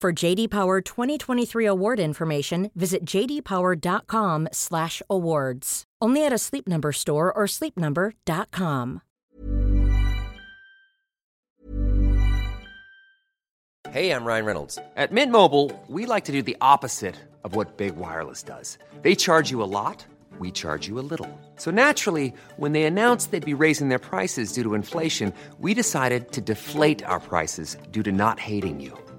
For JD Power 2023 award information, visit jdpower.com/awards. Only at a Sleep Number store or sleepnumber.com. Hey, I'm Ryan Reynolds. At Mint Mobile, we like to do the opposite of what Big Wireless does. They charge you a lot, we charge you a little. So naturally, when they announced they'd be raising their prices due to inflation, we decided to deflate our prices due to not hating you.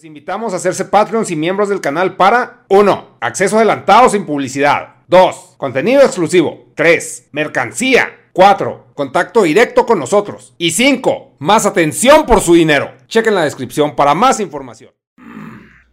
Los invitamos a hacerse Patreons y miembros del canal para 1. Acceso adelantado sin publicidad. 2. Contenido exclusivo. 3. Mercancía. 4. Contacto directo con nosotros. Y 5. Más atención por su dinero. Chequen la descripción para más información.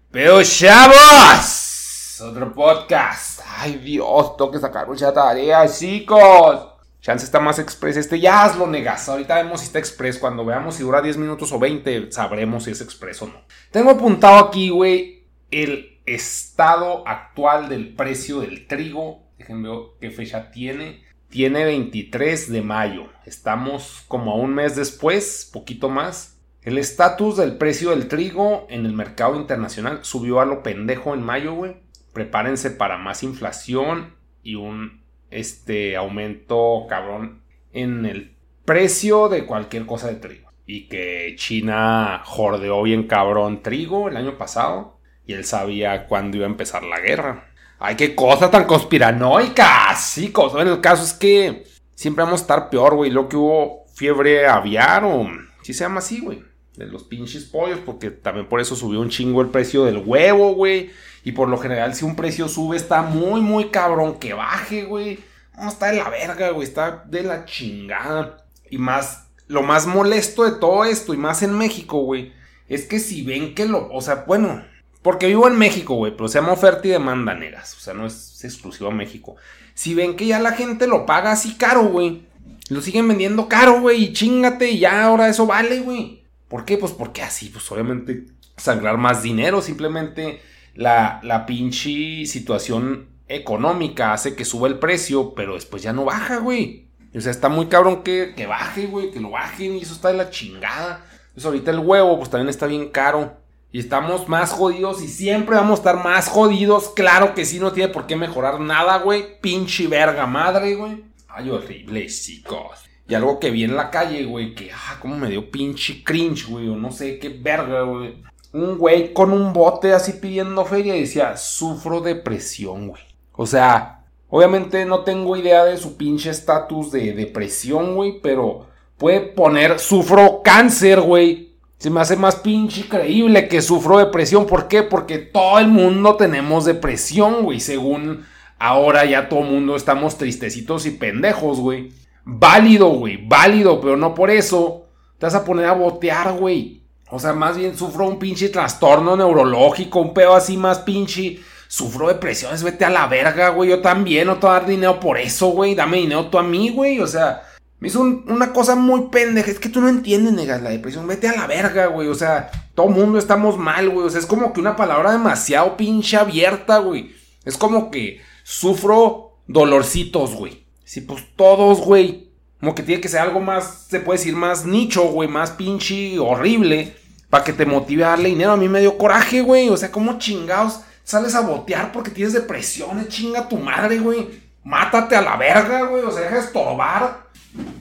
Pero chavos. Otro podcast. Ay Dios, tengo que sacar mucha tarea, chicos. Chance está más express. Este ya hazlo, negas. Ahorita vemos si está express. Cuando veamos si dura 10 minutos o 20, sabremos si es express o no. Tengo apuntado aquí, güey, el estado actual del precio del trigo. Déjenme ver qué fecha tiene. Tiene 23 de mayo. Estamos como a un mes después, poquito más. El estatus del precio del trigo en el mercado internacional subió a lo pendejo en mayo, güey. Prepárense para más inflación y un este aumento cabrón en el precio de cualquier cosa de trigo. Y que China jordeó bien cabrón trigo el año pasado. Y él sabía cuándo iba a empezar la guerra. Ay, qué cosa tan conspiranoica. Sí, cosa. Bueno, el caso es que siempre vamos a estar peor, güey. Lo que hubo fiebre aviar o... Sí se llama así, güey. De los pinches pollos. Porque también por eso subió un chingo el precio del huevo, güey. Y por lo general, si un precio sube, está muy, muy cabrón que baje, güey. No, está de la verga, güey. Está de la chingada. Y más, lo más molesto de todo esto, y más en México, güey, es que si ven que lo. O sea, bueno, porque vivo en México, güey, pero se llama oferta y demanda, negas. O sea, no es exclusivo a México. Si ven que ya la gente lo paga así caro, güey. Lo siguen vendiendo caro, güey. Y chingate, y ya ahora eso vale, güey. ¿Por qué? Pues porque así, pues obviamente sangrar más dinero. Simplemente la, la pinche situación económica hace que suba el precio, pero después ya no baja, güey. O sea, está muy cabrón que, que baje, güey, que lo bajen y eso está de la chingada. Entonces ahorita el huevo, pues también está bien caro. Y estamos más jodidos y siempre vamos a estar más jodidos. Claro que sí, no tiene por qué mejorar nada, güey. Pinche verga madre, güey. Ay, horrible, chicos. Y algo que vi en la calle, güey, que, ah, como me dio pinche cringe, güey, o no sé qué verga, güey. Un güey con un bote así pidiendo feria y decía, sufro depresión, güey. O sea, obviamente no tengo idea de su pinche estatus de depresión, güey, pero puede poner, sufro cáncer, güey. Se me hace más pinche creíble que sufro depresión. ¿Por qué? Porque todo el mundo tenemos depresión, güey. Según ahora ya todo el mundo estamos tristecitos y pendejos, güey. Válido, güey, válido, pero no por eso te vas a poner a botear, güey. O sea, más bien sufro un pinche trastorno neurológico, un pedo así más pinche. Sufro depresiones, vete a la verga, güey. Yo también, no te voy a dar dinero por eso, güey. Dame dinero tú a mí, güey. O sea, me hizo una cosa muy pendeja. Es que tú no entiendes, negas, la depresión. Vete a la verga, güey. O sea, todo mundo estamos mal, güey. O sea, es como que una palabra demasiado pinche abierta, güey. Es como que sufro dolorcitos, güey. Sí, pues todos, güey. Como que tiene que ser algo más, se puede decir, más nicho, güey, más pinche horrible. Para que te motive a darle dinero. A mí me dio coraje, güey. O sea, como chingados sales a botear porque tienes depresión. Chinga tu madre, güey. Mátate a la verga, güey. O sea, deja de estorbar.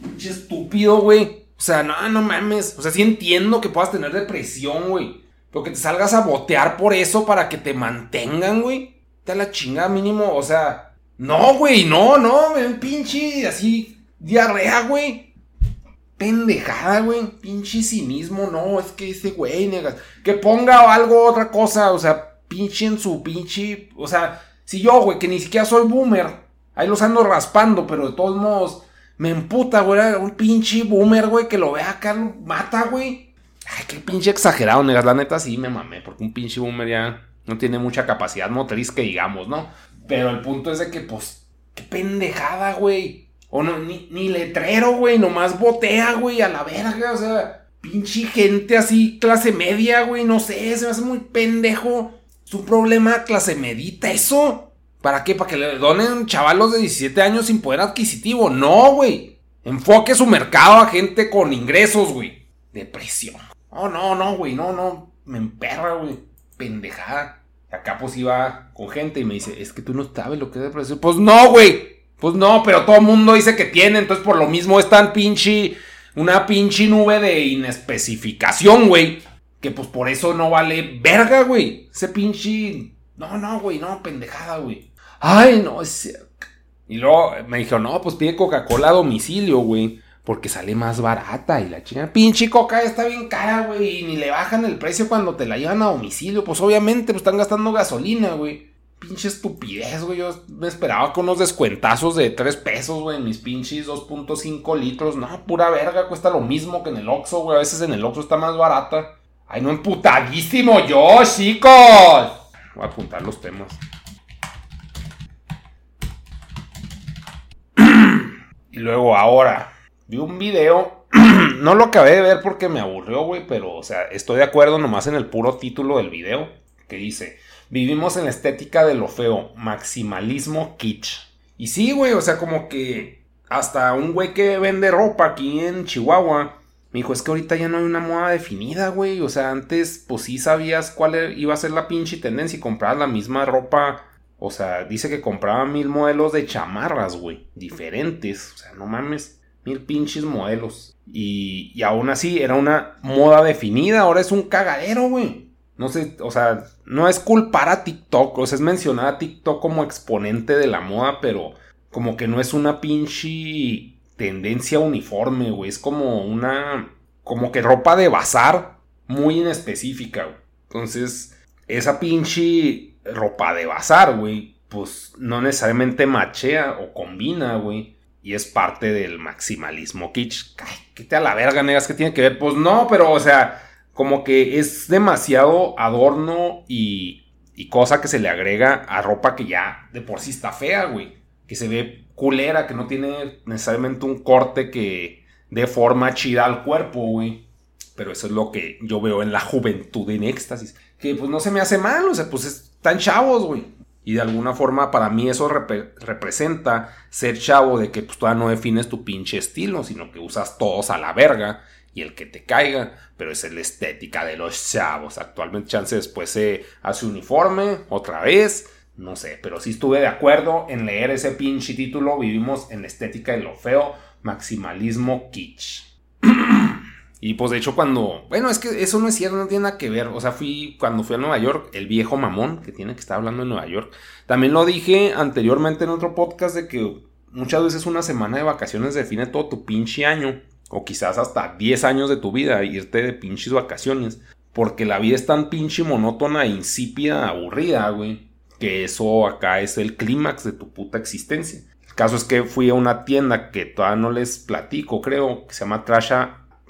Pinche estúpido, güey. O sea, no, no mames. O sea, sí entiendo que puedas tener depresión, güey. Pero que te salgas a botear por eso para que te mantengan, güey. Te la chingada mínimo. O sea, no, güey, no, no, un pinche así, diarrea, güey. Pendejada, güey. Pinche cinismo, no, es que ese güey, negas. Que ponga algo, otra cosa, o sea, pinche en su pinche. O sea, si yo, güey, que ni siquiera soy boomer, ahí los ando raspando, pero de todos modos, me emputa, güey, un pinche boomer, güey, que lo vea acá, mata, güey. Ay, qué pinche exagerado, negas. La neta sí me mamé, porque un pinche boomer ya no tiene mucha capacidad motriz que digamos, ¿no? Pero el punto es de que, pues, qué pendejada, güey. O no, ni, letrero, güey, nomás botea, güey, a la verga, o sea, pinche gente así, clase media, güey, no sé, se me hace muy pendejo. Es un problema clase medita eso. ¿Para qué? ¿Para que le donen chavalos de 17 años sin poder adquisitivo? No, güey. Enfoque su mercado a gente con ingresos, güey. Depresión. Oh, no, no, güey, no, no. Me emperra, güey. Pendejada. Acá pues iba con gente y me dice, es que tú no sabes lo que es depresión. Pues no, güey. Pues no, pero todo el mundo dice que tiene, entonces por lo mismo es tan pinche, una pinche nube de inespecificación, güey. Que pues por eso no vale verga, güey. Ese pinche... No, no, güey, no, pendejada, güey. Ay, no, es... Y luego me dijo, no, pues pide Coca-Cola a domicilio, güey porque sale más barata y la chingada. Pinche coca está bien cara, güey, y ni le bajan el precio cuando te la llevan a domicilio. Pues obviamente, pues están gastando gasolina, güey. Pinche estupidez, güey. Yo me esperaba con unos descuentazos de 3 pesos, güey, mis pinches 2.5 litros. No, pura verga, cuesta lo mismo que en el Oxxo, güey. A veces en el Oxxo está más barata. Ay, no emputadísimo yo, chicos. Voy a apuntar los temas. y luego ahora vi un video, no lo acabé de ver porque me aburrió, güey, pero, o sea, estoy de acuerdo nomás en el puro título del video, que dice, vivimos en la estética de lo feo, maximalismo kitsch. Y sí, güey, o sea, como que hasta un güey que vende ropa aquí en Chihuahua, me dijo, es que ahorita ya no hay una moda definida, güey, o sea, antes, pues sí sabías cuál e-, iba a ser la pinche tendencia y comprabas la misma ropa. O sea, dice que compraba mil modelos de chamarras, güey. Diferentes. O sea, no mames mil pinches modelos. Y, y aún así era una moda definida, ahora es un cagadero, güey. No sé, o sea, no es culpar a TikTok, o sea, es mencionar a TikTok como exponente de la moda, pero como que no es una pinche tendencia uniforme, güey. Es como una, como que ropa de bazar muy inespecífica. Entonces, esa pinche ropa de bazar, güey, pues no necesariamente machea o combina, güey y es parte del maximalismo kitsch. Ay, qué a la verga, negas, ¿qué tiene que ver? Pues no, pero o sea, como que es demasiado adorno y, y cosa que se le agrega a ropa que ya de por sí está fea, güey. Que se ve culera, que no tiene necesariamente un corte que dé forma chida al cuerpo, güey. Pero eso es lo que yo veo en la juventud en éxtasis. Que pues no se me hace mal, o sea, pues están chavos, güey. Y de alguna forma para mí eso representa ser chavo de que pues todavía no defines tu pinche estilo, sino que usas todos a la verga y el que te caiga, pero es la estética de los chavos. Actualmente chance después se hace uniforme otra vez, no sé, pero sí estuve de acuerdo en leer ese pinche título, vivimos en la estética de lo feo, maximalismo kitsch. y pues de hecho cuando, bueno, es que eso no es cierto, no tiene nada que ver. O sea, fui cuando fui a Nueva York, el viejo mamón que tiene que estar hablando en Nueva York. También lo dije anteriormente en otro podcast de que muchas veces una semana de vacaciones define todo tu pinche año. O quizás hasta 10 años de tu vida, irte de pinches vacaciones. Porque la vida es tan pinche monótona, insípida, aburrida, güey. Que eso acá es el clímax de tu puta existencia. El caso es que fui a una tienda que todavía no les platico, creo, que se llama Trash,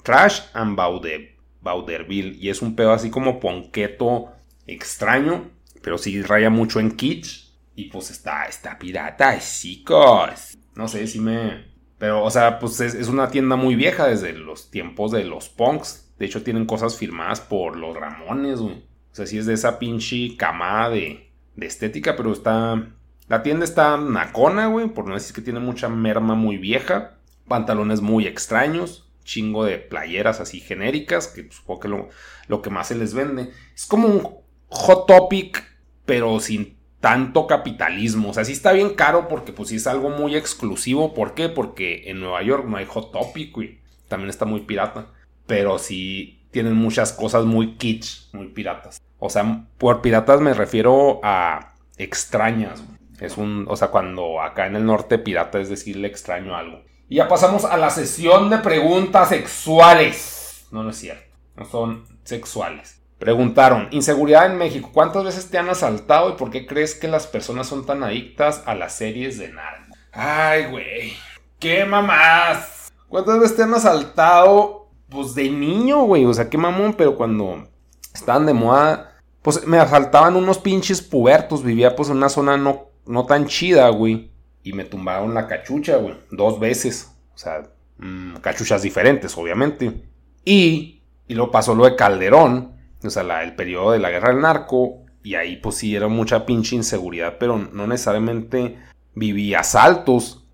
Trash and Bauderville. Y es un pedo así como ponqueto extraño, pero sí raya mucho en kitsch. Y pues está, está pirata, chicos. No sé si me, pero, o sea, pues es, una tienda muy vieja desde los tiempos de los punks. De hecho, tienen cosas firmadas por los Ramones. O sea, sí es de esa pinche camada de, de estética, pero está. La tienda está nacona, güey, por no decir que tiene mucha merma muy vieja. Pantalones muy extraños. Chingo de playeras así genéricas, que supongo que lo, lo que más se les vende. Es como un Hot Topic, pero sin tanto capitalismo. O sea, sí está bien caro porque pues es algo muy exclusivo. ¿Por qué? Porque en Nueva York no hay Hot Topic, y También está muy pirata. Pero sí tienen muchas cosas muy kitsch, muy piratas. O sea, por piratas me refiero a extrañas. Es un, o sea, cuando acá en el norte pirata es decirle extraño algo. Y ya pasamos a la sesión de preguntas sexuales. No, no es cierto. No son sexuales. Preguntaron, inseguridad en México, ¿cuántas veces te han asaltado y por qué crees que las personas son tan adictas a las series de narco? Ay, güey, qué mamás. ¿Cuántas veces te han asaltado? Pues de niño, güey, o sea, qué mamón, pero cuando estaban de moda, pues me asaltaban unos pinches pubertos, vivía pues en una zona no, no tan chida, güey, y me tumbaron la cachucha, güey, dos veces, o sea, mm, cachuchas diferentes, obviamente. Y, y lo pasó lo de Calderón, o sea, el periodo de la guerra del narco, y ahí pues sí era mucha pinche inseguridad, pero no necesariamente vivía asaltos.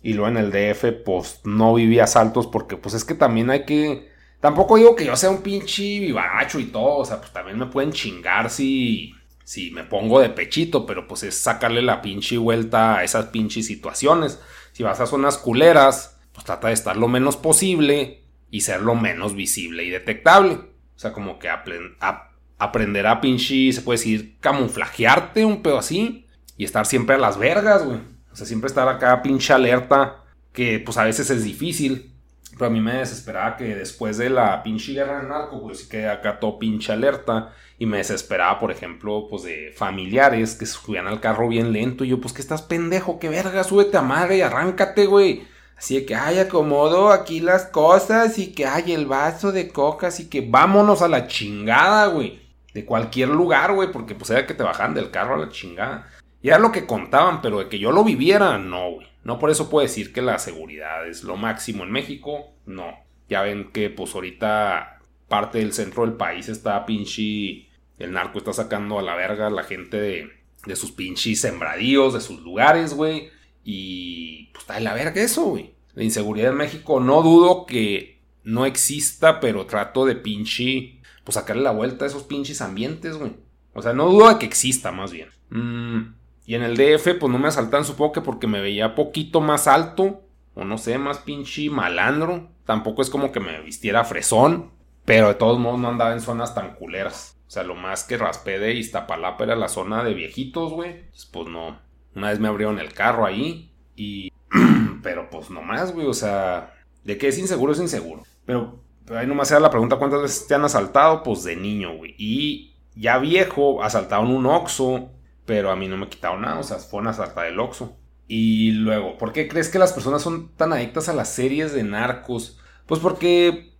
Y luego en el DF pues no vivía asaltos porque pues es que también hay que... Tampoco digo que yo sea un pinche vivacho y todo, o sea, pues también me pueden chingar si, si me pongo de pechito, pero pues es sacarle la pinche vuelta a esas pinches situaciones. Si vas a zonas culeras, pues trata de estar lo menos posible y ser lo menos visible y detectable. O sea, como que aprender a pinche, se puede decir, camuflajearte un pedo así. Y estar siempre a las vergas, güey. O sea, siempre estar acá pinche alerta. Que pues a veces es difícil. Pero a mí me desesperaba que después de la pinche guerra del narco, pues sí que acá todo pinche alerta. Y me desesperaba, por ejemplo, pues de familiares que subían al carro bien lento. Y yo, pues que estás pendejo, qué verga, súbete a madre y arráncate, güey. Así de que, ay, acomodo aquí las cosas y que, hay el vaso de coca, así que vámonos a la chingada, güey. De cualquier lugar, güey, porque pues era que te bajan del carro a la chingada. Y era lo que contaban, pero de que yo lo viviera, no, güey. No por eso puedo decir que la seguridad es lo máximo en México, no. Ya ven que pues ahorita parte del centro del país está pinche... El narco está sacando a la verga a la gente de, de sus pinches sembradíos, de sus lugares, güey. Y pues está de la verga eso, güey. La inseguridad en México no dudo que no exista, pero trato de pinche, pues sacarle la vuelta a esos pinches ambientes, güey. O sea, no dudo de que exista, más bien. Mm, y en el DF, pues no me asaltan, supongo que porque me veía poquito más alto, o no sé, más pinche malandro. Tampoco es como que me vistiera fresón, pero de todos modos no andaba en zonas tan culeras. O sea, lo más que raspé de Iztapalapa era la zona de viejitos, güey. Pues no, una vez me abrieron el carro ahí y... pero pues nomás, güey, o sea, de que es inseguro es inseguro. Pero, ahí nomás era la pregunta, ¿cuántas veces te han asaltado? Pues de niño, güey. Y ya viejo, asaltaron un Oxxo, pero a mí no me quitaron nada, o sea, fue una asaltada del Oxxo. Y luego, ¿por qué crees que las personas son tan adictas a las series de narcos? Pues porque...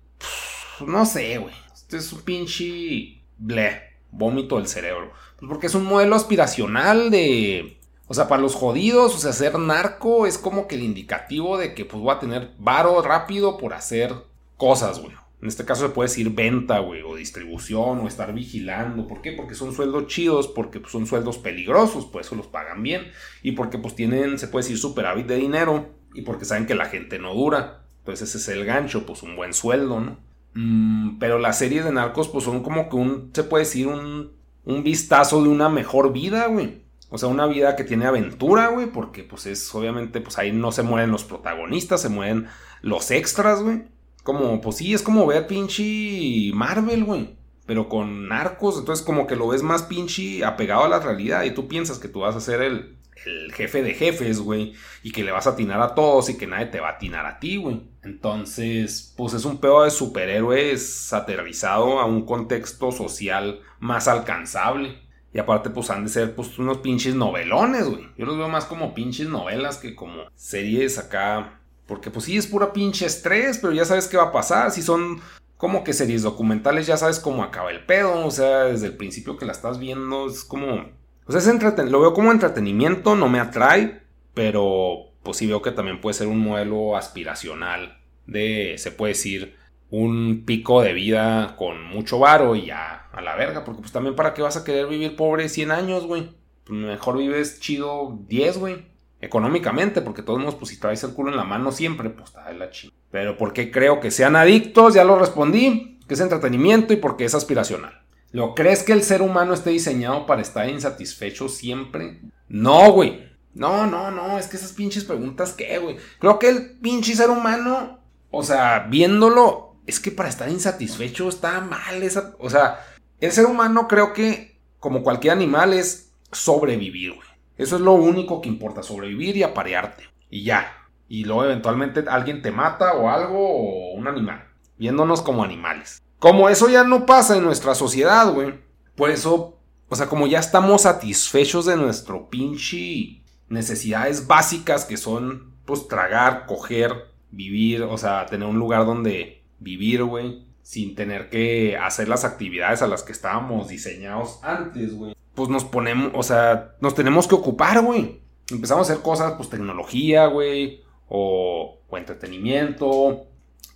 no sé, güey. Este es un pinche... Bleh, vómito del cerebro. Pues porque es un modelo aspiracional de o sea, para los jodidos, o sea, ser narco es como que el indicativo de que pues voy a tener varo rápido por hacer cosas, güey. En este caso se puede decir venta, güey, o distribución, o estar vigilando. ¿Por qué? Porque son sueldos chidos, porque pues, son sueldos peligrosos, pues eso los pagan bien. Y porque pues tienen, se puede decir, superávit de dinero. Y porque saben que la gente no dura. Entonces ese es el gancho, pues un buen sueldo, ¿no? Mm, pero las series de narcos pues son como que un, se puede decir, un, un vistazo de una mejor vida, güey. O sea, una vida que tiene aventura, güey, porque pues es obviamente, pues ahí no se mueren los protagonistas, se mueren los extras, güey. Como, pues sí, es como ver pinche Marvel, güey. Pero con narcos, entonces como que lo ves más pinche apegado a la realidad y tú piensas que tú vas a ser el, el jefe de jefes, güey, y que le vas a atinar a todos y que nadie te va a atinar a ti, güey. Entonces, pues es un pedo de superhéroes aterrizado a un contexto social más alcanzable. Y aparte, pues han de ser pues unos pinches novelones, güey. Yo los veo más como pinches novelas que como series acá. Porque pues sí, es pura pinche estrés, pero ya sabes qué va a pasar. Si son como que series documentales, ya sabes cómo acaba el pedo. O sea, desde el principio que la estás viendo, es como pues es entreten lo veo como entretenimiento, no me atrae, pero pues sí veo que también puede ser un modelo aspiracional de, se puede decir, un pico de vida con mucho varo y ya a la verga, porque pues también para qué vas a querer vivir pobre 100 años, güey. Mejor vives chido 10, güey. Económicamente, porque todos modos, pues si traes el culo en la mano siempre, pues está de la chingada. Pero ¿por qué creo que sean adictos? Ya lo respondí, que es entretenimiento y porque es aspiracional. ¿Lo crees que el ser humano esté diseñado para estar insatisfecho siempre? No, güey. No, no, no, es que esas pinches preguntas, ¿qué, güey? Creo que el pinche ser humano, o sea, viéndolo, es que para estar insatisfecho está mal o sea, el ser humano creo que, como cualquier animal, es sobrevivir, güey. Eso es lo único que importa, sobrevivir y aparearte. Y ya. Y luego eventualmente alguien te mata o algo o un animal. Viéndonos como animales. Como eso ya no pasa en nuestra sociedad, güey. Por eso, o sea, como ya estamos satisfechos de nuestro pinche necesidades básicas que son, pues, tragar, coger, vivir, o sea, tener un lugar donde vivir, güey. Sin tener que hacer las actividades a las que estábamos diseñados antes, güey. Pues nos ponemos, o sea, nos tenemos que ocupar, güey. Empezamos a hacer cosas, pues, tecnología, güey. O, entretenimiento.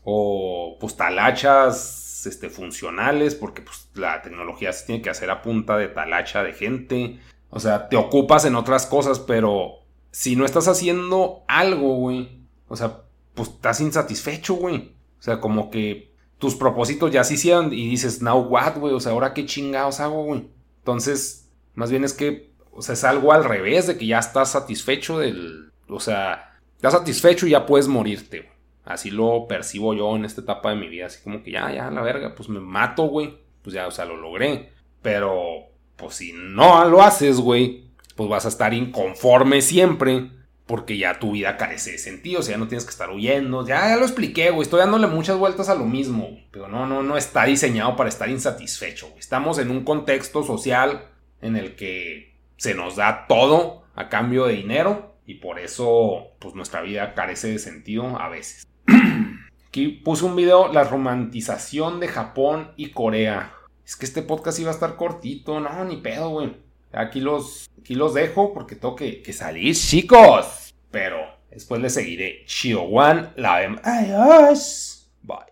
O, pues, talachas este, funcionales, porque pues, la tecnología se tiene que hacer a punta de talacha de gente. O sea, te ocupas en otras cosas, pero si no estás haciendo algo, güey, o sea, pues estás insatisfecho, güey. O sea, como que tus propósitos ya se hicieron y dices, now what, güey, o sea, ahora qué chingados hago, güey. Entonces, más bien es que, o sea, es algo al revés de que ya estás satisfecho del, o sea, estás satisfecho y ya puedes morirte. Así lo percibo yo en esta etapa de mi vida. Así como que ya, ya, la verga, pues me mato, güey. Pues ya, o sea, lo logré. Pero, pues si no lo haces, güey, pues vas a estar inconforme siempre. Porque ya tu vida carece de sentido. O sea, ya no tienes que estar huyendo. Ya, ya lo expliqué, güey. Estoy dándole muchas vueltas a lo mismo. Pero no, no, no está diseñado para estar insatisfecho. Estamos en un contexto social en el que se nos da todo a cambio de dinero. Y por eso, pues nuestra vida carece de sentido a veces. Aquí puse un video, la romantización de Japón y Corea. Es que este podcast iba a estar cortito, no, ni pedo, güey. Aquí los, aquí los dejo porque tengo que, que salir, chicos. Pero después les seguiré. One, la vemos. Adiós. Bye.